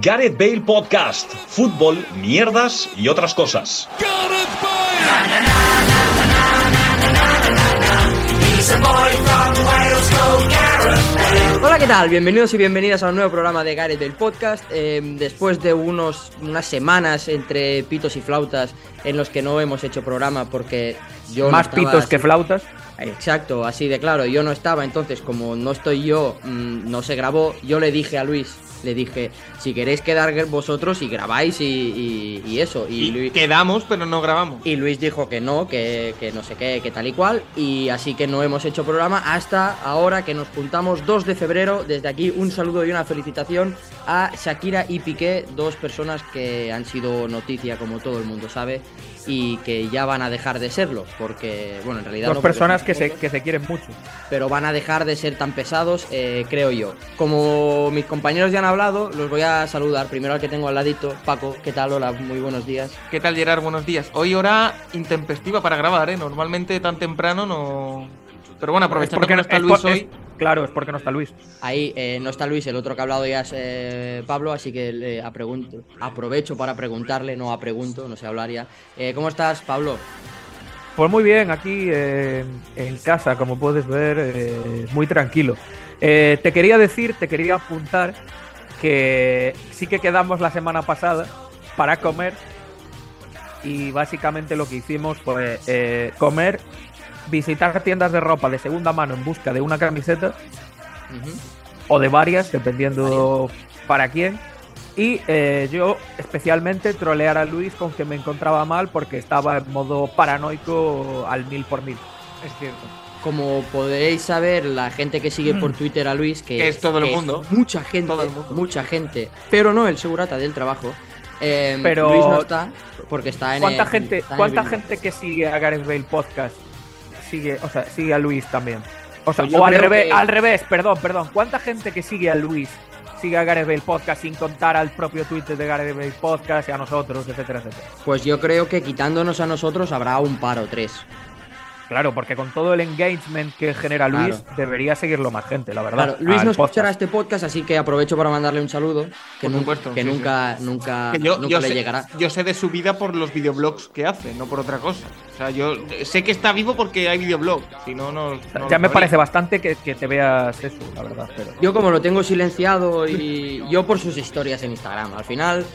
Gareth Bale Podcast, fútbol, mierdas y otras cosas. Hola, ¿qué tal? Bienvenidos y bienvenidas a un nuevo programa de Gareth Bale Podcast. Eh, después de unos, unas semanas entre pitos y flautas en los que no hemos hecho programa porque yo... no Más pitos así- que flautas. Exacto, así de claro, yo no estaba, entonces como no estoy yo, mm, no se grabó, yo le dije a Luis, le dije, si queréis quedar vosotros y grabáis y, y- y eso, y, Y Luis, quedamos, pero no grabamos. y Luis dijo que no, que, que no sé qué, que tal y cual, y así que no hemos hecho programa hasta ahora que nos juntamos 2 de febrero, desde aquí un saludo y una felicitación a Shakira y Piqué, dos personas que han sido noticia como todo el mundo sabe, y que ya van a dejar de serlo, porque, bueno, en realidad... Dos no, personas son que se, que se quieren mucho. pero van a dejar de ser tan pesados, eh, creo yo. Como mis compañeros ya han hablado, los voy a saludar. Primero al que tengo al ladito, Paco, ¿qué tal? Hola, muy buenos días. ¿Qué tal, Gerard? Buenos días. Hoy hora intempestiva para grabar, ¿eh? Normalmente tan temprano no... Pero bueno, aprovechando que no está es Luis hoy... claro, es porque no está Luis. Ahí eh, no está Luis, el otro que ha hablado ya es eh, Pablo, así que le a pregunto- aprovecho para preguntarle, no a pregunto, no sé hablar ya. Eh, ¿Cómo estás, Pablo? Pues muy bien, aquí eh, en casa, como puedes ver, eh, muy tranquilo. Eh, te quería decir, te quería apuntar que sí que quedamos la semana pasada para comer y básicamente lo que hicimos fue eh, comer, visitar tiendas de ropa de segunda mano en busca de una camiseta o de varias, dependiendo para quién. Y eh, yo especialmente trolear a Luis con que me encontraba mal porque estaba en modo paranoico al mil por mil. Es cierto. Como podréis saber, la gente que sigue por Twitter a Luis, que, Que es todo el mundo. mucha gente, Todo el mundo. mucha gente, pero no el segurata del trabajo. eh, Pero- Luis no está porque está en ¿Cuánta el- gente, está en cuánta gente que sigue a Gareth Bale Podcast sigue, o sea, sigue a Luis también? O sea, Pues o al revés, que- al revés, perdón, perdón. ¿Cuánta gente que sigue a Luis sigue a Gareth Bale Podcast sin contar al propio Twitter de Gareth Bale Podcast y a nosotros, etcétera, etcétera? Pues yo creo que quitándonos a nosotros habrá un par o tres. Claro, porque con todo el engagement que genera Luis, Claro. debería seguirlo más gente, la verdad. Claro, Luis no podcast. escuchará este podcast, así que aprovecho para mandarle un saludo. Que, Por nun- supuesto, que sí, nunca, nunca, Que yo, nunca yo le sé, llegará. yo sé de su vida por los videoblogs que hace, no por otra cosa. O sea, yo sé que está vivo porque hay videoblog. Si no, no. ya me sabría. parece bastante que, que te veas eso, la verdad. Pero... Yo como lo tengo silenciado y yo por sus historias en Instagram. Al final,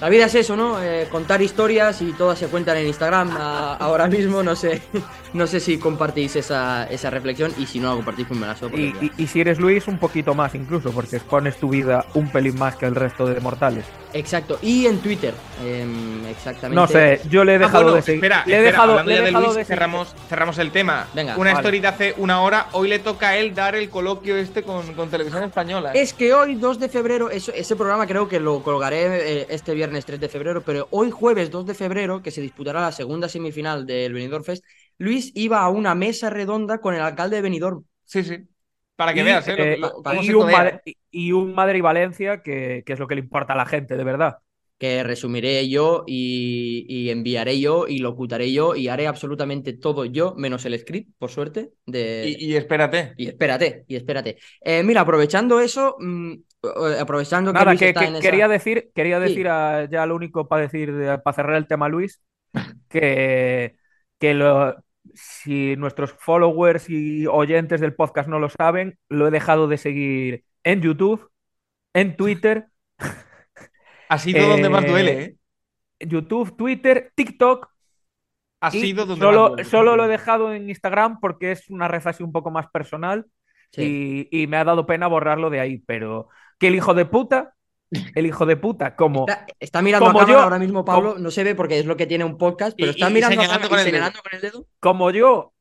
la vida es eso, ¿no? Eh, contar historias y todas se cuentan en Instagram. A- ahora mismo no sé, no sé si compartís esa, esa reflexión y si no la compartís, pues me la sopo. Y, y- y si eres Luis, un poquito más incluso, porque expones tu vida un pelín más que el resto de mortales. Exacto. Y en Twitter, em, exactamente. No sé, yo le he Ah, dejado bueno, de seguir. Espera, le he espera, dejado, le he ya de dejado Luis, de cerramos, cerramos el tema. Venga, Una vale. story de hace una hora. Hoy le toca a él dar el coloquio este con, con Televisión Española. ¿eh? Es que hoy, 2 de febrero, eso- ese programa creo que lo colgaré eh, este viernes 3 de febrero, pero hoy jueves 2 de febrero, que se disputará la segunda semifinal del Benidorm Fest, Luis iba a una mesa redonda con el alcalde de Benidorm. Sí, sí. Para que Y, veas, ¿eh? Lo- eh, lo- y un. Madre- y- un Madrid-Valencia, que, que es lo que le importa a la gente, de verdad. Que resumiré yo y, y enviaré yo y locutaré yo y haré absolutamente todo yo, menos el script, por suerte. De... Y, y espérate. Y espérate, y espérate. Eh, mira, aprovechando eso, mm, eh, aprovechando que Nada, que, está que en esa- quería decir, quería Sí. decir a- ya lo único para decir, de- para cerrar el tema, Luis, que, que lo, si nuestros followers y oyentes del podcast no lo saben, lo he dejado de seguir en YouTube, en Twitter, Ha sido donde más Eh, duele, ¿eh? YouTube, Twitter, TikTok. Ha sido donde más solo, duele. solo lo he dejado en Instagram porque es una red así un poco más personal Sí. y, y me ha dado pena borrarlo de ahí. Pero que el hijo de puta, el hijo de puta, como Está, está mirando como a cámara yo- ahora mismo, Pablo. No se ve porque es lo que tiene un podcast, pero Y- está y mirando, a señalando cámara con y el señalando con el dedo. como yo,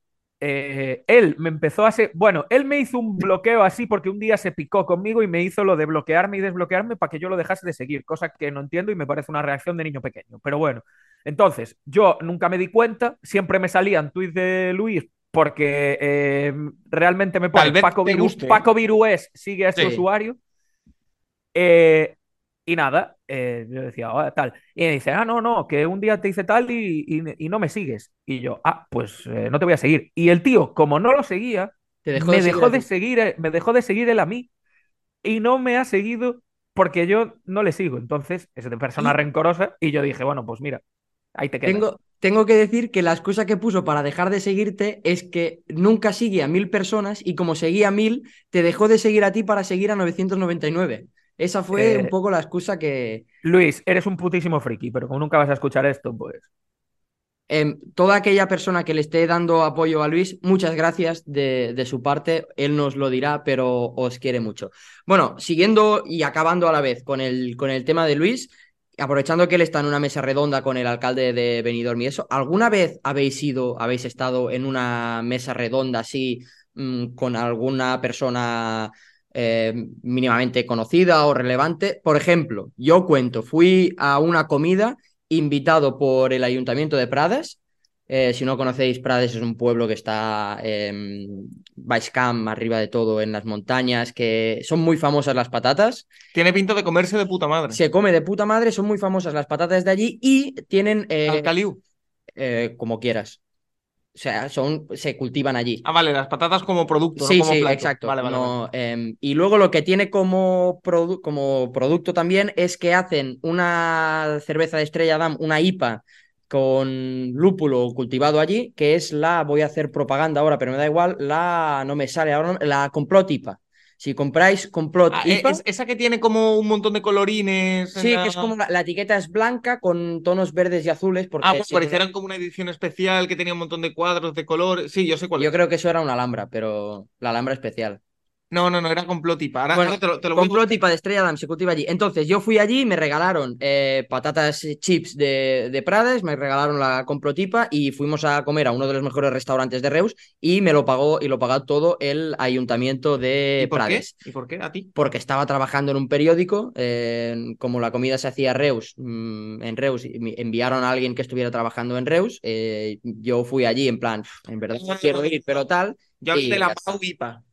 eh, él me empezó a hacer, bueno, él me hizo un bloqueo así porque un día se picó conmigo y me hizo lo de bloquearme y desbloquearme para que yo lo dejase de seguir, cosa que no entiendo y me parece una reacción de niño pequeño. Pero bueno, entonces yo nunca me di cuenta, siempre me salían tweets de Luis porque eh, realmente me pone Paco, Viru-. Paco Virués sigue a este Sí. usuario. Eh, y nada, eh, yo decía, "Ah, tal. Y me dice, ah, no, no, que un día te hice tal y, y- y no me sigues. Y yo, ah, pues eh, no te voy a seguir. Y el tío, como no lo seguía, dejó me de dejó de seguir, eh, me dejó de seguir él a mí. Y no me ha seguido porque yo no le sigo, entonces es de persona rencorosa y yo dije, bueno, pues mira, ahí te quedas. Tengo, tengo que decir que la excusa que puso para dejar de seguirte es que nunca sigue a mil personas y como seguía a mil, te dejó de seguir a ti para seguir a 999. Esa fue Eh, un poco la excusa que Luis, eres un putísimo friki, pero como nunca vas a escuchar esto, pues em, toda aquella persona que le esté dando apoyo a Luis, muchas gracias de, de su parte. Él nos lo dirá, pero os quiere mucho. Bueno, siguiendo y acabando a la vez con el, con el tema de Luis, aprovechando que él está en una mesa redonda con el alcalde de Benidorm y eso, ¿alguna vez habéis ido, habéis estado en una mesa redonda así mm, con alguna persona eh, mínimamente conocida o relevante? Por ejemplo, yo cuento, fui a una comida invitado por el Ayuntamiento de Prades. Eh, si no conocéis, Prades es un pueblo que está en Baixcamp, arriba de todo, en las montañas, que son muy famosas las patatas. Tiene pinta de comerse de puta madre. Se come de puta madre, son muy famosas las patatas de allí y tienen, eh, eh, como quieras, o sea, son, se cultivan allí. Ah, vale, las patatas como producto, Sí, no como sí, plato. exacto. Vale, vale, No, vale. em, y luego lo que tiene como, produ- como producto también es que hacen una cerveza de Estrella Damm, una IPA con lúpulo cultivado allí, que es la, voy a hacer propaganda ahora, pero me da igual, la, no me sale ahora, la Complot IPA. Si compráis Complot Ah, eh, IPA, es- esa que tiene como un montón de colorines. sí, la- que es como la, la etiqueta es blanca con tonos verdes y azules, porque Ah, pues sí, parecieran como una edición especial que tenía un montón de cuadros de color. Sí, yo sé cuál yo es. creo que eso era una alhambra, pero la alhambra especial. No, no, no, era complotipa. Ahora, Bueno, ahora te lo, te lo voy a Complot IPA de Estrella Damm se cultiva allí. Entonces, yo fui allí y me regalaron eh, patatas eh, chips de, de Prades, me regalaron la Complot IPA y fuimos a comer a uno de los mejores restaurantes de Reus y me lo pagó y lo pagó todo el ayuntamiento de ¿Y por qué? Prades. ¿Y por qué? ¿A ti? Porque estaba trabajando en un periódico, eh, como la comida se hacía Reus, mm, en Reus, enviaron a alguien que estuviera trabajando en Reus. eh, yo fui allí en plan, en verdad no quiero ir, pero tal. Yo hablé Y de la. Pau IPA.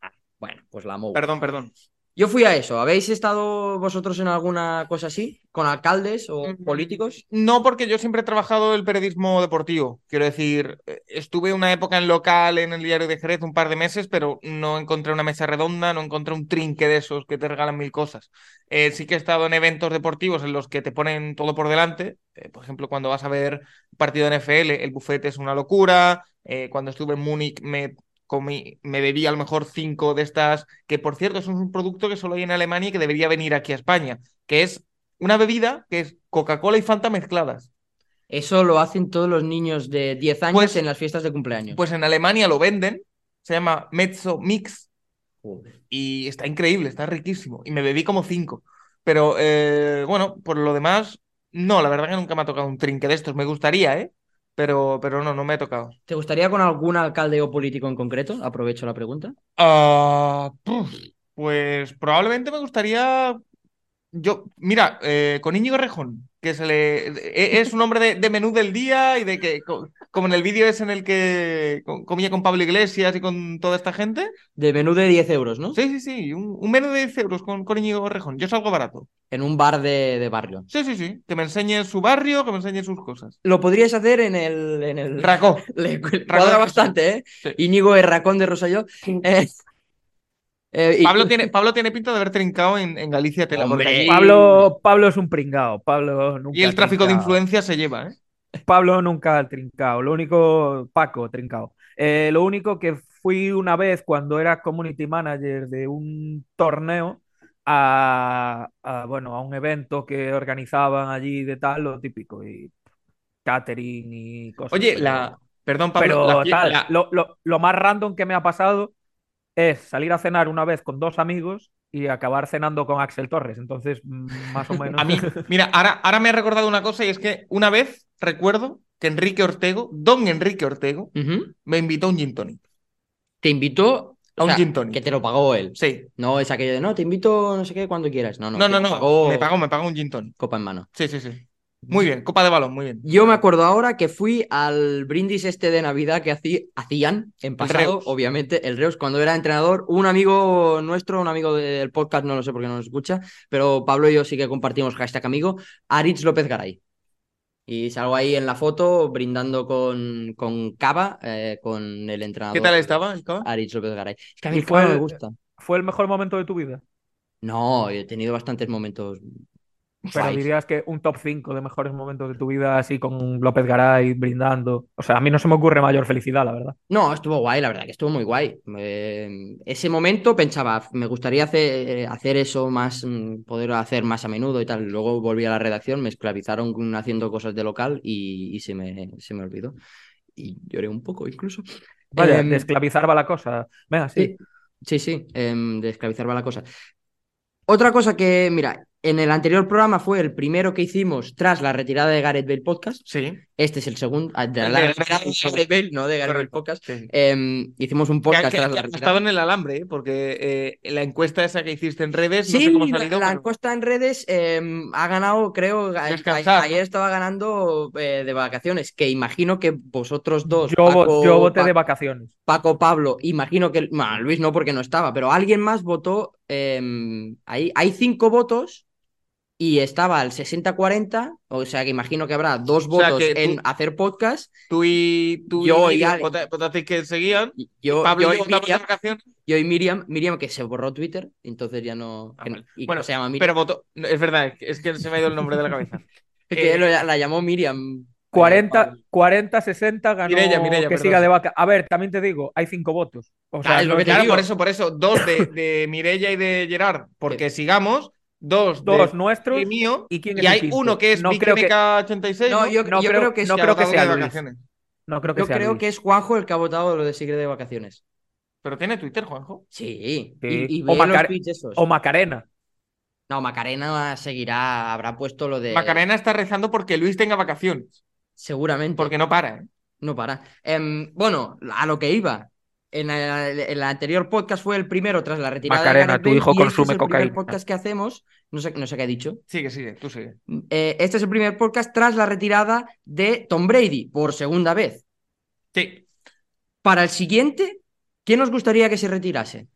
Bueno, pues la MOU. Perdón, perdón. Yo fui a eso. ¿Habéis estado vosotros en alguna cosa así? ¿Con alcaldes o Mm, políticos? No, porque yo siempre he trabajado el periodismo deportivo. Quiero decir, eh, estuve una época en local en el diario de Jerez, un par de meses, pero no encontré una mesa redonda, no encontré un trinque de esos que te regalan mil cosas. Eh, sí que he estado en eventos deportivos en los que te ponen todo por delante. Eh, por ejemplo, cuando vas a ver partido de NFL, el bufete es una locura. Eh, cuando estuve en Múnich me comí, me bebí a lo mejor cinco de estas, que por cierto es un producto que solo hay en Alemania y que debería venir aquí a España, que es una bebida que es Coca-Cola y Fanta mezcladas. Eso lo hacen todos los niños de 10 años Pues- en las fiestas de cumpleaños. Pues en Alemania lo venden, se llama Mezzo Mix Joder. y está increíble, está riquísimo. Y me bebí como cinco. Pero eh, bueno, por lo demás, no, la verdad que nunca me ha tocado un trinque de estos. Me gustaría, ¿eh? Pero, pero no, no me ha tocado. ¿Te gustaría con algún alcalde o político en concreto? Aprovecho la pregunta. Ah, puf, pues probablemente me gustaría. Yo, mira, eh, con Íñigo Rejón, que se le e- es un hombre de, de menú del día y de que, co- como en el vídeo es en el que co- comía con Pablo Iglesias y con toda esta gente. De menú de 10 euros, ¿no? Sí, sí, sí, un, un menú de 10 euros con, con Íñigo Rejón. Yo salgo barato. En un bar de, de barrio. Sí, sí, sí, que me enseñe su barrio, que me enseñe sus cosas. Lo podrías hacer en el. En el... Racó. Le cuadra bastante, ¿eh? Sí. Íñigo es Racón de Roselló. Eh, eh, y- Pablo tiene, Pablo tiene pinta de haber trincado en, en Galicia Tela, allí- Pablo, Pablo es un pringao. Pablo nunca y el tráfico de trincao. influencia se lleva, ¿eh? Pablo nunca ha trincado. Lo único, Paco, trincado. Eh, lo único que fui una vez cuando era community manager de un torneo a, a, bueno, a un evento que organizaban allí de tal, lo típico, y catering y cosas. Oye, pero- la. Perdón, Pablo. pero la fie- tal, la- lo, lo- lo más random que me ha pasado es salir a cenar una vez con dos amigos y acabar cenando con Axel Torres. Entonces, mm, más o menos. A mí, mira, ahora, ahora me ha recordado una cosa y es que una vez recuerdo que Enrique Ortego, don Enrique Ortego, me invitó a un gin tonic. Te invitó. A o un sea, gin tonic. Que te lo pagó él. Sí. No es aquello de no, te invito no sé qué cuando quieras. No, no. No, te no, lo no. pagó Me pagó, me pagó un gin tonic. copa en mano. Sí, sí, sí. Muy bien, copa de balón, muy bien. Yo me acuerdo ahora que fui al brindis este de Navidad que hací- hacían en pasado, Reus. obviamente, el Reus, cuando era entrenador. Un amigo nuestro, un amigo del podcast, no lo sé por qué no nos escucha, pero Pablo y yo sí que compartimos hashtag amigo, Aritz López Garay. Y salgo ahí en la foto brindando con, con Cava, eh, con el entrenador. ¿Qué tal estaba el cava? Aritz López Garay. Es que a mí el fue no me el- gusta. ¿Fue el mejor momento de tu vida? No, he tenido bastantes momentos. Pero guays. dirías que un top 5 de mejores momentos de tu vida, así con López Garay brindando. O sea, a mí no se me ocurre mayor felicidad, la verdad. No, estuvo guay, la verdad que estuvo muy guay. Eh, ese momento pensaba, me gustaría hacer, hacer eso más, mm, poder hacer más a menudo y tal. Luego volví a la redacción, me esclavizaron haciendo cosas de local y, y se, me, se me olvidó. Y lloré un poco incluso. Vaya, Em, de esclavizar va la cosa. Venga, sí. Sí, sí, sí, em, de esclavizar va la cosa. Otra cosa que, mira, en el anterior programa fue el primero que hicimos tras la retirada de Gareth Bale Podcast. Sí. Este es el segundo, ah, de la de retirada de Gareth Bale, no de Gareth Bale. Podcast. sí. Em, hicimos un podcast que- tras que la retirada. estado en el alambre, ¿eh? porque eh, la encuesta esa que hiciste en redes, no Sí, sé cómo ha salido. la, pero- encuesta en redes em, ha ganado, creo, Descansar, ayer estaba ganando eh, de vacaciones, que imagino que vosotros dos, Yo, vo- Paco, yo voté Pa- de vacaciones. Paco, Pablo, imagino que, bueno, Luis no porque no estaba, pero alguien más votó, em, hay, hay cinco votos y estaba al 60-40, o sea que imagino que habrá dos O sea, votos tú- en hacer podcast, Tú y tú Yo y y Miriam que seguían. y yo, Pablo yo y Miriam, yo y Miriam, Miriam que se borró Twitter, entonces ya no, Ah, que- vale. y Bueno, se llama Miriam, Pero votó. Es verdad, es que- se me ha ido el nombre de la cabeza. Es que eh, lo- la llamó Miriam. eh, 40, Pablo. 40, 60 ganó Mireia, Mireia, que perdón. siga de vaca. A ver, también te digo, hay cinco votos. O sea, Ah, es lo que te Claro, digo. por eso, por eso. Dos de, de Mirella y de Gerard, porque sigamos. Dos, de dos nuestros y mío. y quién es Y el hay quinto? uno que es No creo que- MK86. No, yo, No yo creo- creo que es, no creo que sea de Luis. vacaciones. No creo que yo sea creo Luis. que es Juanjo el que ha votado lo de Sigre de vacaciones. Pero tiene Twitter, Juanjo. Sí. Sí. Y, y O ve los Macar- tweets esos. O Macarena. No, Macarena seguirá, habrá puesto lo de. Macarena está rezando porque Luis tenga vacaciones. Seguramente. Porque no para, ¿eh? No para. Em, bueno, a lo que iba. En el, el anterior podcast fue el primero tras la retirada Macarena, de Gareth tu Bale, hijo y este consume es el primer cocaína. podcast que hacemos. No sé, no sé qué ha dicho. Sigue, sigue, tú sigue. Eh, este es el primer podcast tras la retirada de Tom Brady por segunda vez. Sí. Para el siguiente, ¿quién os gustaría que se retirase?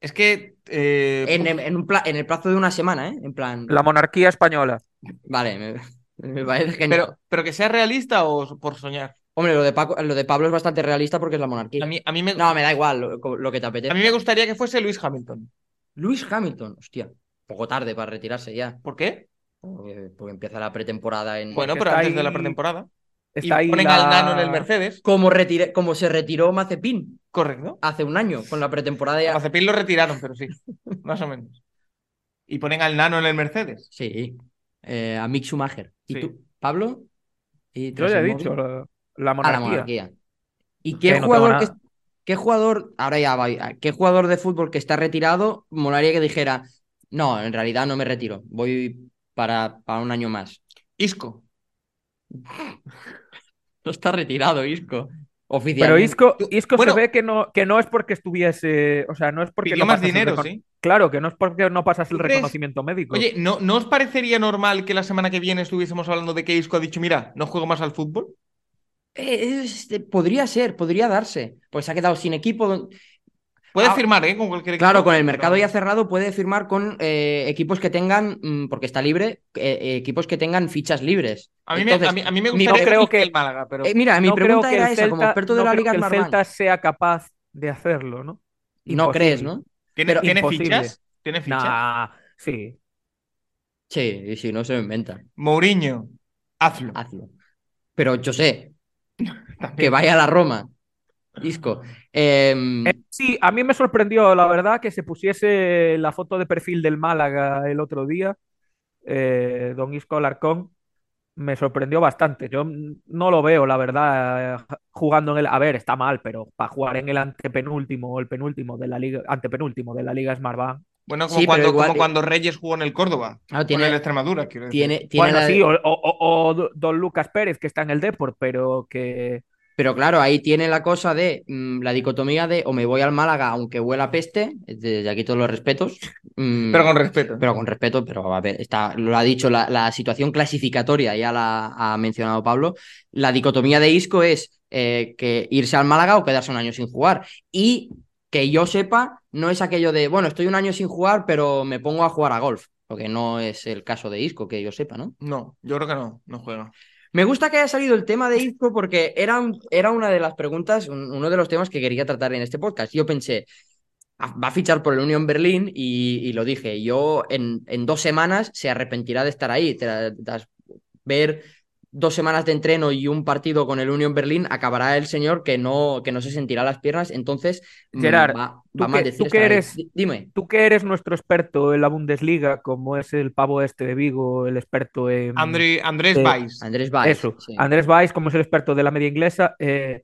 Es que. eh, En, en un pla- en el plazo de una semana, ¿eh? En plan. La monarquía española. Vale, me, me parece genial. pero, pero que sea realista o por soñar. Hombre, lo de, Paco- lo de Pablo es bastante realista porque es la monarquía. A mí, a mí, me, No, me da igual lo, lo que te a apetece. mí me gustaría que fuese Luis Hamilton. Luis Hamilton, hostia. Poco tarde para retirarse ya. ¿Por qué? Porque, porque empieza la pretemporada en. Bueno, pero antes de la pretemporada. Está y ahí ponen la- al nano en el Mercedes. Como, retire- como se retiró Mazepin Correcto. hace un año con la pretemporada A ya. Mazepin lo retiraron, pero sí. Más o menos. Y ponen al nano en el Mercedes. Sí. Eh, a Mick Schumacher. ¿Y Sí. tú, Pablo? ¿Y Yo ya he dicho, móvil? La, la A la monarquía. ¿Y Que qué jugador que, qué jugador, ahora ya va, qué jugador de fútbol que está retirado, molaría que dijera, no, en realidad no me retiro, voy para, para un año más. Isco. No está retirado, Isco. Pero Oficialmente. Isco, Isco bueno. se ve que no, que no es porque estuviese. O sea, no es porque Pidió no más el dinero, sí. Claro, que no es porque no pasas el reconocimiento médico. Oye, ¿no, ¿no os parecería normal que la semana que viene estuviésemos hablando de que Isco ha dicho, mira, no juego más al fútbol? Eh, este, podría ser, podría darse. Pues se ha quedado sin equipo. Puede Ah, firmar, ¿eh? Con cualquier equipo. Claro, con el mercado ya cerrado puede firmar con eh, equipos que tengan, mm, porque está libre, eh, equipos que tengan fichas libres. A mí, me, Entonces, a, mí, a mí me gustaría no creo que el Málaga, pero... eh, mira, mi no creo pregunta que era el esa, como experto de no la creo Liga que el. Celta sea capaz de hacerlo, ¿no? No Imposible. crees, ¿no? ¿Tiene, pero- ¿tiene Imposible. fichas? ¿Tiene fichas? Nah, sí. Sí, y si no se lo inventa. Mourinho, hazlo. Hazlo. Pero yo sé, que vaya a la Roma. Isco. Em, Eh, sí, a mí me sorprendió, la verdad, que se pusiese la foto de perfil del Málaga el otro día, eh, Don Isco Alarcón. Me sorprendió bastante. Yo no lo veo, la verdad, jugando en el. A ver, está mal, pero para jugar en el antepenúltimo o el penúltimo de la liga, antepenúltimo de la Liga Smartbank. Bueno, como, Sí, cuando, igual- como cuando Reyes jugó en el Córdoba. claro, Con tiene, el Extremadura, quiero decir. tiene, tiene Bueno, la- sí, o, o- o- o Don Lucas Pérez, que está en el Deport, pero que. Pero claro, ahí tiene la cosa de mm, la dicotomía de o me voy al Málaga aunque huela peste, desde aquí todos los respetos. mm, Pero con respeto. pero con respeto, pero a ver, está, lo ha dicho, la, la situación clasificatoria ya la ha mencionado Pablo. La dicotomía de Isco es eh, que irse al Málaga o quedarse un año sin jugar. Y que yo sepa, no es aquello de, bueno, estoy un año sin jugar, pero me pongo a jugar a golf. Porque no es el caso de Isco, que yo sepa, ¿no? No, yo creo que no, no juega. Me gusta que haya salido el tema de Isco porque era, era una de las preguntas, un- uno de los temas que quería tratar en este podcast. Yo pensé, va a fichar por el Union Berlín y, lo dije, yo en, en, dos semanas se arrepentirá de estar ahí. Ver dos semanas de entreno y un partido con el Union Berlín, acabará el señor que no, que no se sentirá las piernas. Entonces, mm, Gerard, va, va tú, que, tú que eres, dime. Tú que eres nuestro experto en la Bundesliga, como es el pavo este de Vigo, el experto en. André, Andrés Weiss. Andrés Weiss. Eso. Sí. Andrés Weiss, como es el experto de la media inglesa. Eh,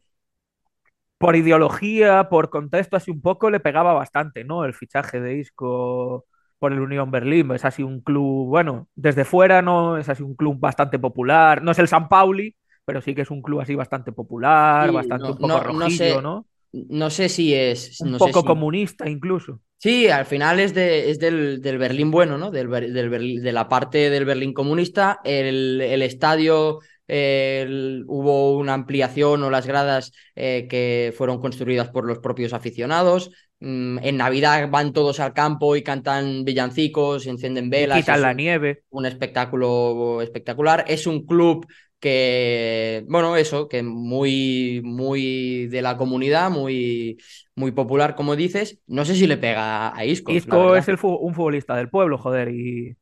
por ideología, por contexto, así un poco le pegaba bastante, ¿no? El fichaje de Isco por el Unión Berlín. Es así un club, bueno, desde fuera no es así un club bastante popular. No es el San Pauli, pero sí que es un club así bastante popular, sí, bastante no, un poco no, rojillo, no, sé, ¿no? No sé si es. Un poco sé si... comunista, incluso. Sí, al final es, de, es del, del, Berlín bueno, ¿no? Del, del Berlín, de la parte del Berlín comunista. El, el estadio el, hubo una ampliación o las gradas eh, que fueron construidas por los propios aficionados. Mm, en Navidad van todos al campo y cantan villancicos, encienden velas. Y quitan la nieve. Un espectáculo espectacular. Es un club que, bueno, eso, que muy, muy de la comunidad, muy, muy popular, como dices. No sé si le pega a Isco. Isco es el, un futbolista del pueblo, joder, y...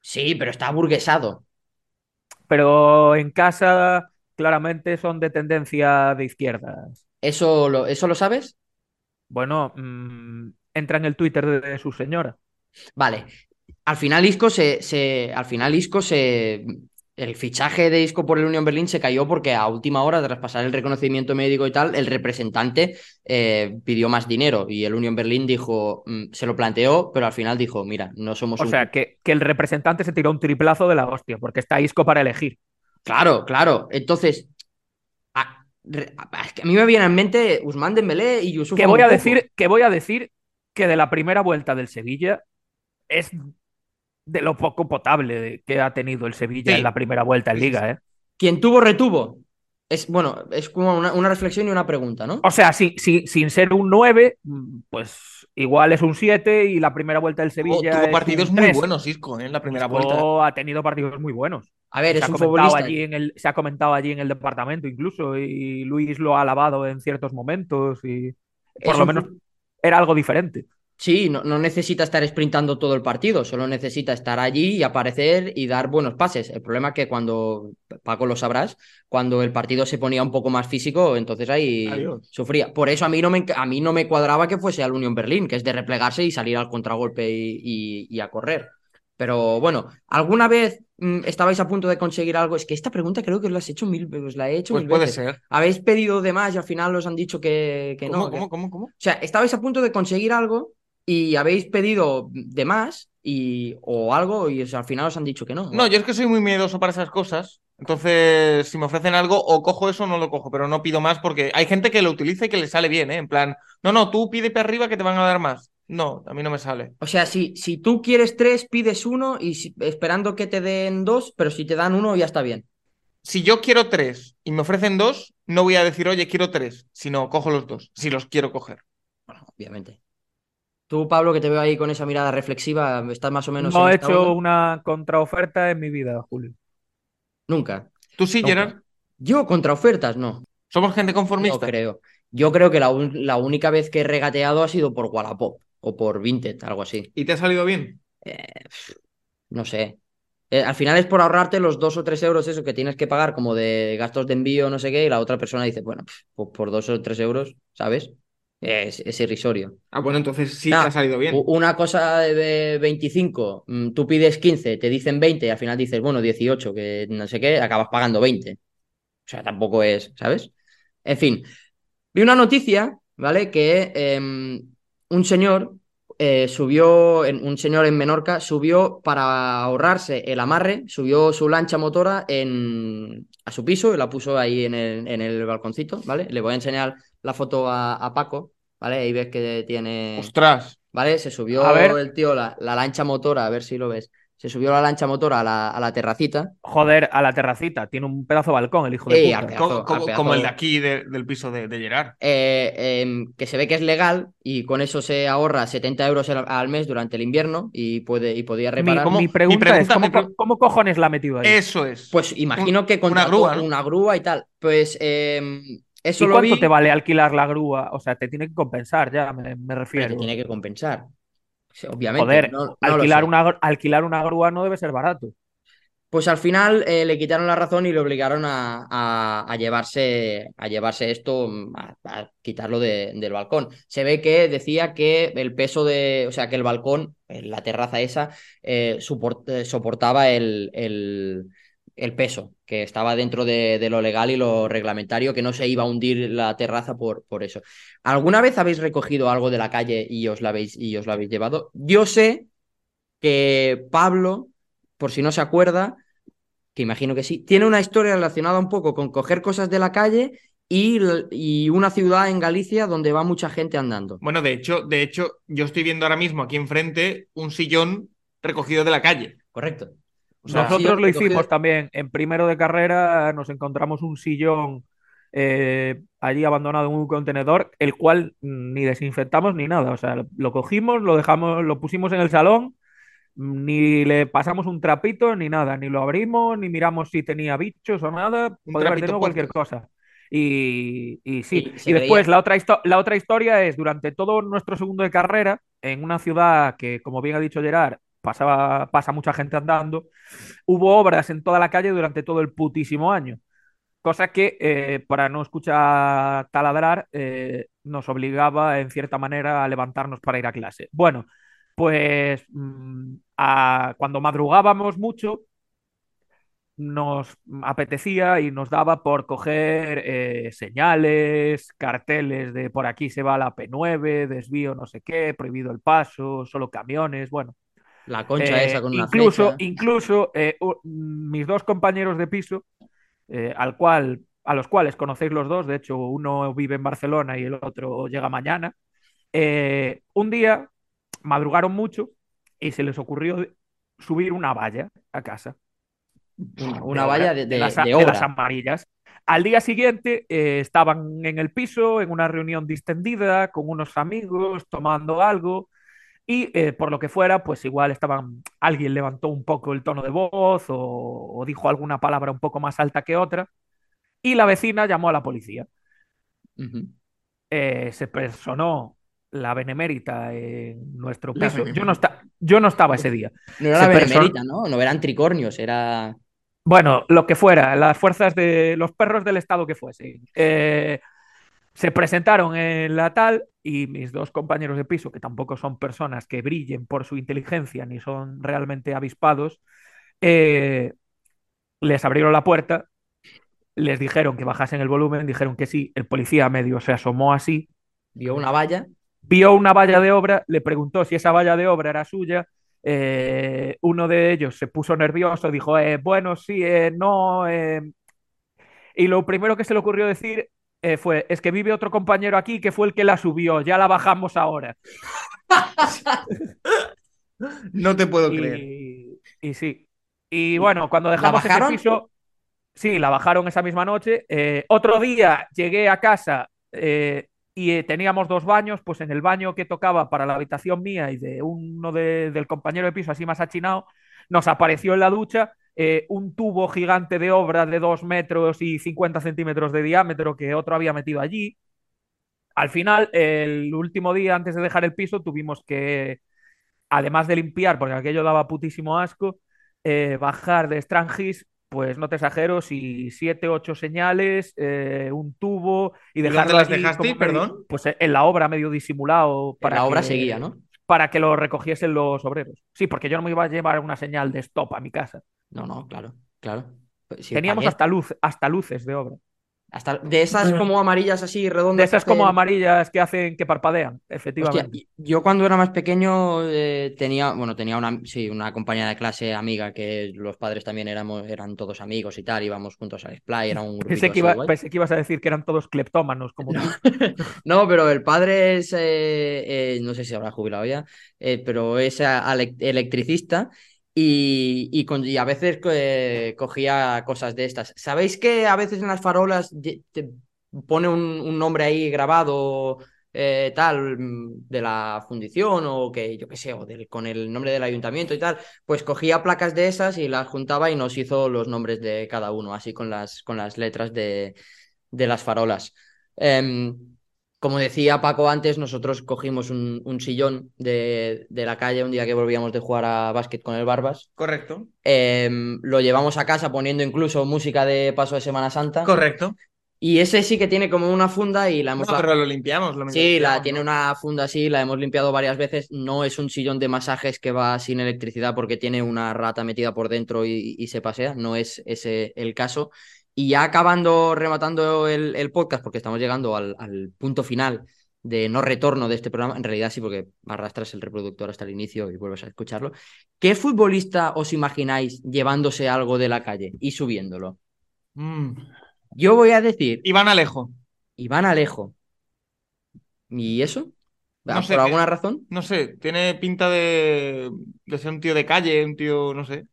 Sí, pero está burguesado. Pero en casa claramente son de tendencia de izquierdas. ¿Eso lo, eso lo sabes? Bueno, mmm, entra en el Twitter de, de, su señora. Vale. Al final Isco se, se, al final Isco se, el fichaje de Isco por el Unión Berlín se cayó porque a última hora, tras pasar el reconocimiento médico y tal, el representante eh, pidió más dinero y el Unión Berlín dijo, mm, se lo planteó, pero al final dijo, mira, no somos... O un... sea, que, que, el representante se tiró un triplazo de la hostia, porque está Isco para elegir. Claro, claro. Entonces, a, a mí me viene en mente Usman Dembélé y Yusuf. Que voy, a decir, que voy a decir que de la primera vuelta del Sevilla es de lo poco potable que ha tenido el Sevilla sí. en la primera vuelta en Liga. ¿eh? Quien tuvo, retuvo. Es, bueno, es como una, una, reflexión y una pregunta, ¿no? O sea, si, si, sin ser un 9, pues igual es un 7 y la primera vuelta del Sevilla. Oh, tuvo partidos muy buenos, Isco, ¿eh? en la primera Isco vuelta. ha tenido partidos muy buenos. A ver, se es ha un futbolista. Allí en el, se ha comentado allí en el departamento incluso y Luis lo ha alabado en ciertos momentos y por es lo un... menos era algo diferente. Sí, no, no, necesita estar sprintando todo el partido, solo necesita estar allí y aparecer y dar buenos pases. El problema es que cuando, Paco lo sabrás, cuando el partido se ponía un poco más físico, entonces ahí Adiós. sufría. Por eso a mí, no me, a mí no me cuadraba que fuese al Unión Berlín, que es de replegarse y salir al contragolpe y, y, y a correr. Pero bueno, ¿alguna vez mmm, estabais a punto de conseguir algo? Es que esta pregunta creo que os la has hecho mil, os la he hecho pues mil puede veces. ser. Habéis pedido de más y al final os han dicho que, que ¿Cómo, no. ¿Cómo, que... cómo, cómo? O sea, estabais a punto de conseguir algo y habéis pedido de más y, o algo y o sea, al final os han dicho que no. No, yo es que soy muy miedoso para esas cosas. Entonces, si me ofrecen algo, o cojo eso o no lo cojo, pero no pido más porque hay gente que lo utiliza y que le sale bien, ¿eh? En plan, no, no, tú pide para arriba que te van a dar más. No, a mí no me sale. O sea, si, si tú quieres tres, pides uno y si, esperando que te den dos, pero si te dan uno ya está bien. Si yo quiero tres y me ofrecen dos, no voy a decir, oye, quiero tres, sino cojo los dos, si los quiero coger. Bueno, obviamente. Tú, Pablo, que te veo ahí con esa mirada reflexiva, estás más o menos. No he hecho onda? una contraoferta en mi vida, Julio. Nunca. ¿Tú sí, Nunca. Gerard? Yo, contraofertas, no. ¿Somos gente conformista? No creo. Yo creo que la, la, única vez que he regateado ha sido por Wallapop o por Vinted, algo así. ¿Y te ha salido bien? Eh, no sé. Eh, al final es por ahorrarte los dos o tres euros eso que tienes que pagar como de gastos de envío, no sé qué, y la otra persona dice, bueno, pues por dos o tres euros, ¿sabes? Es, es, irrisorio. Ah, bueno, entonces sí ah, te ha salido bien. Una cosa de 25, mm, tú pides 15, te dicen 20 y al final dices, bueno, 18, que no sé qué, acabas pagando 20. O sea, tampoco es, ¿sabes? En fin, vi una noticia, ¿vale? Que eh, un señor eh, subió, en, un señor en Menorca subió para ahorrarse el amarre, subió su lancha motora en, a su piso y la puso ahí en el, en el balconcito, ¿vale? Le voy a enseñar la foto a, a, Paco, ¿vale? Ahí ves que tiene... ¡Ostras! ¿Vale? Se subió a ver. el tío la, la, lancha motora, a ver si lo ves. Se subió la lancha motora a la, a la, terracita. Joder, a la terracita. Tiene un pedazo de balcón, el hijo de sí, puta. Pedazo, como, pedazo... como, el de aquí de, del piso de, de Gerard. Eh, eh, que se ve que es legal y con eso se ahorra 70 euros al mes durante el invierno y, puede, y podía reparar. Mi, mi, pregunta, mi pregunta, es, ¿cómo, pre... ¿cómo, cojones la ha metido ahí? Eso es. Pues imagino que con una grúa, ¿no? una grúa y tal. Pues eh, Eso ¿Y lo cuánto vi, te vale alquilar la grúa? O sea, te tiene que compensar ya, me, me pero refiero. te tiene que compensar. Obviamente. Joder, no- alquilar, una, alquilar una grúa no debe ser barato. Pues al final eh, le quitaron la razón y le obligaron a, a- a llevarse, a llevarse esto, mm, a, a quitarlo de- del balcón. Se ve que decía que el peso de, o sea, que el balcón, eh, la terraza esa, eh, suport- eh, soportaba el, el- el peso, que estaba dentro de, de lo legal y lo reglamentario, que no se iba a hundir la terraza por, por eso. ¿Alguna vez habéis recogido algo de la calle y os lo habéis, y os habéis llevado? Yo sé que Pablo, por si no se acuerda, que imagino que sí, tiene una historia relacionada un poco con coger cosas de la calle y, y una ciudad en Galicia donde va mucha gente andando. Bueno, de hecho, de hecho, yo estoy viendo ahora mismo aquí enfrente un sillón recogido de la calle. Correcto. O sea, Nosotros lo hicimos también. En primero de carrera nos encontramos un sillón eh, allí abandonado en un contenedor, el cual mm, ni desinfectamos ni nada. O sea, lo cogimos, lo dejamos, lo pusimos en el salón, mm, ni le pasamos un trapito ni nada, ni lo abrimos, ni miramos si tenía bichos o nada. Un Podía haber tenido cualquier cosa. Y, y sí, Y después la otra, la otra historia es durante todo nuestro segundo de carrera, en una ciudad que, como bien ha dicho Gerard, pasaba, pasa mucha gente andando, hubo obras en toda la calle durante todo el putísimo año. Cosa que, eh, para no escuchar taladrar, eh, nos obligaba en cierta manera a levantarnos para ir a clase. Bueno, pues mm, cuando madrugábamos mucho, nos apetecía y nos daba por coger eh, señales, carteles de por aquí se va la P9, desvío no sé qué, prohibido el paso, solo camiones, bueno. La concha Eh, esa con una incluso, flecha. incluso eh, mis dos compañeros de piso, eh, al cual, a los cuales conocéis los dos, de hecho, uno vive en Barcelona y el otro llega mañana, eh, un día madrugaron mucho y se les ocurrió subir una valla a casa. Una, una de valla obra, de, de- las, de amarillas. Al día siguiente eh, estaban en el piso, en una reunión distendida, con unos amigos, tomando algo, y eh, por lo que fuera, pues igual estaban, alguien levantó un poco el tono de voz o, o dijo alguna palabra un poco más alta que otra, y la vecina llamó a la policía. Eh, se personó la benemérita en nuestro piso. Yo no, yo no estaba ese día. No era Se la person- benemérita, ¿no? No eran tricornios, era. Bueno, lo que fuera, las fuerzas de los perros del Estado que fuesen. Eh, se presentaron en la tal y mis dos compañeros de piso, que tampoco son personas que brillen por su inteligencia ni son realmente avispados, eh, les abrieron la puerta, les dijeron que bajasen el volumen, dijeron que sí, el policía medio se asomó así, Vio una valla. vio una valla de obra, le preguntó si esa valla de obra era suya. eh, uno de ellos se puso nervioso, dijo, eh, bueno, sí, no. eh". Y lo primero que se le ocurrió decir eh, fue, es que vive otro compañero aquí que fue el que la subió, ya la bajamos ahora. No te puedo creer. Y, sí. Y bueno, cuando dejamos ese piso, sí, la bajaron esa misma noche. Eh, otro día llegué a casa eh, y teníamos dos baños, pues en el baño que tocaba para la habitación mía y de uno de- del compañero de piso así más achinado, nos apareció en la ducha eh, un tubo gigante de obra de dos metros y 50 centímetros de diámetro que otro había metido allí. Al final, el último día antes de dejar el piso, tuvimos que, además de limpiar, porque aquello daba putísimo asco, eh, bajar de Strangis, pues no te exagero, si siete, ocho señales, eh, un tubo y ¿Y dejarlo dónde las allí dejaste, medio- perdón? Pues en la obra medio disimulado para la obra que- seguía, ¿no? Para que lo recogiesen los obreros. Sí, porque yo no me iba a llevar una señal de stop a mi casa. No, no, claro, claro. Pues sí, Teníamos hasta luz, hasta luces de obra. Hasta de esas como amarillas así redondas. De esas como amarillas que hacen que parpadean, efectivamente. yo cuando era más pequeño eh, tenía, bueno, tenía una, sí, una compañera de clase amiga que los padres también éramos, eran todos amigos y tal, íbamos juntos al Splay, era un Pensé que, iba- pensé que ibas a decir que eran todos cleptómanos, como tú. No, pero el padre es, eh, eh, no sé si habrá jubilado ya, pero es electricista y, y, con- y a veces cogía cosas de estas. ¿Sabéis que a veces en las farolas te pone un, un nombre ahí grabado eh, tal mm, de la fundición o que yo qué sé, o del- con el nombre del ayuntamiento y tal? Pues cogía placas de esas y las juntaba y nos hizo los nombres de cada uno, así con las, con las letras de, de las farolas. Em, como decía Paco antes, nosotros cogimos un, un sillón de, de la calle un día que volvíamos de jugar a básquet con el Barbas. Correcto. Em, lo llevamos a casa poniendo incluso música de paso de Semana Santa. Correcto. Y ese sí que tiene como una funda y la hemos... No, pero lo limpiamos. Lo Sí, la tiene una funda así, la hemos limpiado varias veces. No es un sillón de masajes que va sin electricidad porque tiene una rata metida por dentro y, y se pasea. No es ese el caso. Y ya acabando, rematando el, el podcast, porque estamos llegando al, al punto final de no retorno de este programa, en realidad sí, porque arrastras el reproductor hasta el inicio y vuelves a escucharlo. ¿Qué futbolista os imagináis llevándose algo de la calle y subiéndolo? Mm. Yo voy a decir Iván Alejo. Iván Alejo. ¿Y eso? No ¿Por sé, alguna razón? No sé, tiene pinta de, de ser un tío de calle, un tío, no sé.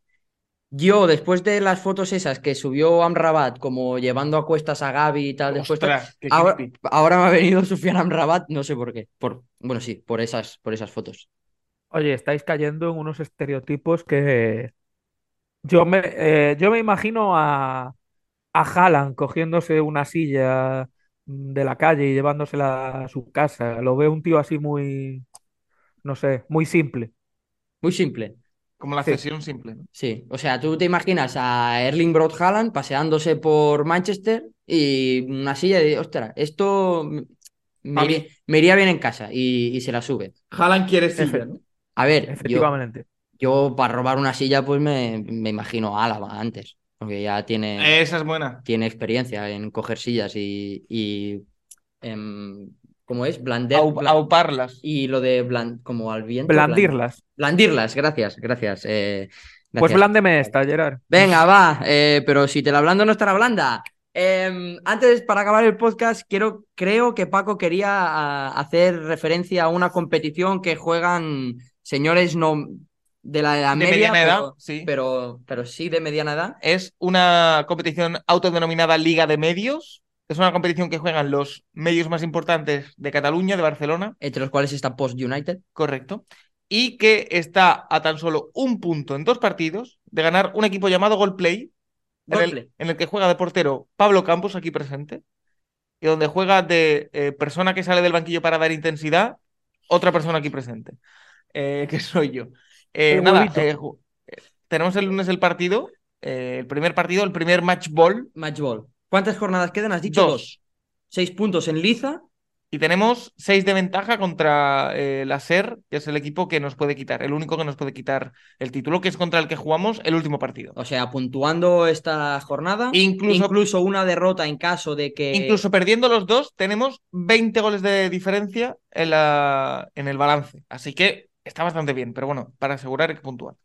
Yo, después de las fotos esas que subió Amrabat, como llevando a cuestas a Gaby y tal, después Ostras, qué ahora, ahora me ha venido Sufian Amrabat, no sé por qué. Por, bueno, sí, por esas, por esas fotos. Oye, estáis cayendo en unos estereotipos que yo me, eh, yo me imagino a, a Haaland cogiéndose una silla de la calle y llevándosela a su casa. Lo veo un tío así muy, no sé, muy simple. Muy simple. Como la Sí. cesión simple, ¿no? Sí, o sea, tú te imaginas a Erling Braut Haaland paseándose por Manchester y una silla de, ostras, esto me, iría- me iría bien en casa y, y se la sube. Haaland quiere silla, ¿no? A ver, yo, Efectivamente. yo para robar una silla pues me, me imagino a Álava antes, porque ya tiene... Esa es buena. tiene experiencia en coger sillas y, y em, ¿cómo es? Blander, Au- bla- auparlas. y lo de blan- como al viento. Blandirlas. blan- blandirlas, gracias, gracias. eh, Pues blándeme esta, Gerard. Venga, va, eh, pero si te la blando no estará blanda. Em, antes, para acabar el podcast, quiero, creo que Paco quería ah, hacer referencia a una competición que juegan señores no de la edad De media, mediana edad, sí. pero, pero sí de mediana edad. Es una competición autodenominada Liga de Medios. Es una competición que juegan los medios más importantes de Cataluña, de Barcelona, entre los cuales está Post United. correcto. Y que está a tan solo un punto en dos partidos de ganar un equipo llamado Goldplay, en el, Goldplay. en el que juega de portero Pablo Campos, aquí presente, y donde juega de eh, persona que sale del banquillo para dar intensidad, otra persona aquí presente, eh, que soy yo. Eh, nada, tenemos el lunes el partido, el primer partido, el primer match ball, Match ball. ¿Cuántas jornadas quedan? Has dicho dos. dos. Seis puntos en liza. Y tenemos seis de ventaja contra eh, la SER, que es el equipo que nos puede quitar, el único que nos puede quitar el título, que es contra el que jugamos el último partido. O sea, puntuando esta jornada. Incluso- incluso una derrota en caso de que. Incluso perdiendo los dos, tenemos 20 goles de diferencia en, la, en el balance. Así que está bastante bien, pero bueno, para asegurar hay que puntuar.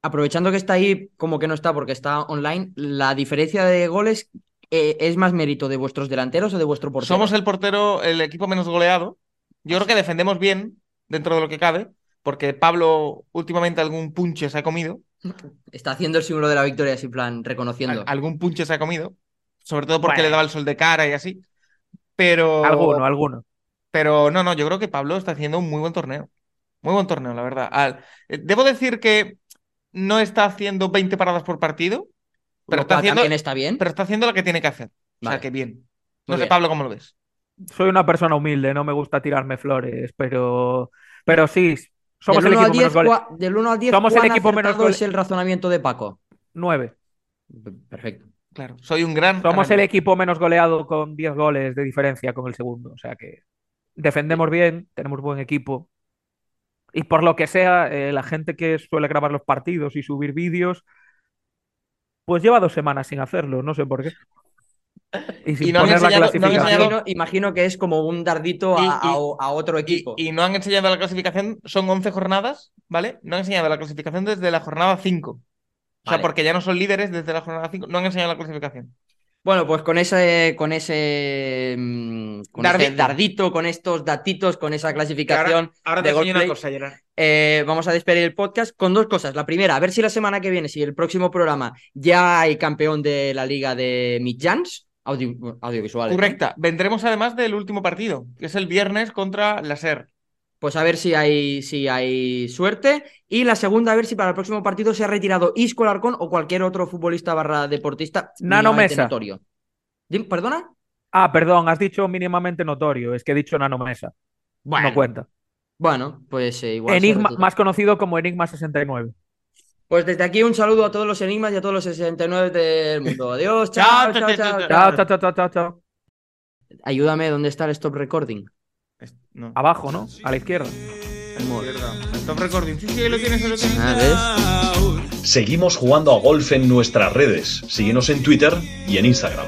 Aprovechando que está ahí, como que no está porque está online, la diferencia de goles eh, es más mérito de vuestros delanteros o de vuestro portero. Somos el portero, el equipo menos goleado. Yo creo que defendemos bien, dentro de lo que cabe, porque Pablo últimamente algún punche se ha comido. Está haciendo el símbolo de la victoria, así en plan, reconociendo. Al- algún punche se ha comido. Sobre todo porque Bueno. le daba el sol de cara y así. Pero. Alguno, alguno. Pero no, no, yo creo que Pablo está haciendo un muy buen torneo. Muy buen torneo, la verdad. Al- eh, debo decir que no está haciendo 20 paradas por partido, pero lo está cual haciendo, también está bien. pero está haciendo lo que tiene que hacer. O sea, que bien. Muy No sé, bien. Pablo, cómo lo ves. Soy una persona humilde, no me gusta tirarme flores, pero, pero sí, somos del el 1 al equipo 10, menos goleado. cua- del 1 al 10, Somos el ¿cuán equipo menos acertado gole- es el razonamiento de Paco? 9. P- Perfecto. Claro, soy un gran. Somos el equipo menos goleado con 10 goles de diferencia con el segundo. O sea que defendemos bien, tenemos buen equipo. Y por lo que sea, eh, la gente que suele grabar los partidos y subir vídeos, pues lleva dos semanas sin hacerlo, no sé por qué. Y sin Y no han poner la enseñado- no han clasificación. enseñado- Imagino, imagino que es como un dardito a, Y- y- a- a otro Y, equipo. y no han enseñado la clasificación, son 11 jornadas, ¿vale? No han enseñado la clasificación desde la jornada 5. O sea, Vale. porque ya no son líderes desde la jornada 5, no han enseñado la clasificación. Bueno, pues con ese, con ese, mm, con ese Dardito. con estos datitos, con esa clasificación, Ahora te enseño una cosa, Gerard. eh, vamos a despedir el podcast con dos cosas. La primera, a ver si la semana que viene, si el próximo programa ya hay campeón de la liga de Midjans, audio, audiovisuales. ¿no? Correcta. Vendremos además del último partido, que es el viernes contra la SER. Pues a ver si hay, si hay suerte. Y la segunda, a ver si para el próximo partido se ha retirado Isco Alarcón o cualquier otro futbolista barra deportista. Nano Mesa. notorio. ¿Perdona? Ah, perdón, has dicho mínimamente notorio. Es que he dicho nanomesa. Bueno, No cuenta. bueno, pues eh, igual. Enigma, más conocido como Enigma 69. Pues desde aquí un saludo a todos los enigmas y a todos los 69 del mundo. Adiós, chao, chao. Chao, chao, chao, chao, chao, chao. Ayúdame, ¿dónde está el stop recording? No. Abajo, ¿no? A la izquierda. Izquierda. Stop recording. Sí, sí, ahí lo tienes, ahí lo tienes. Ah. Seguimos jugando a golf en nuestras redes. Síguenos en Twitter y en Instagram.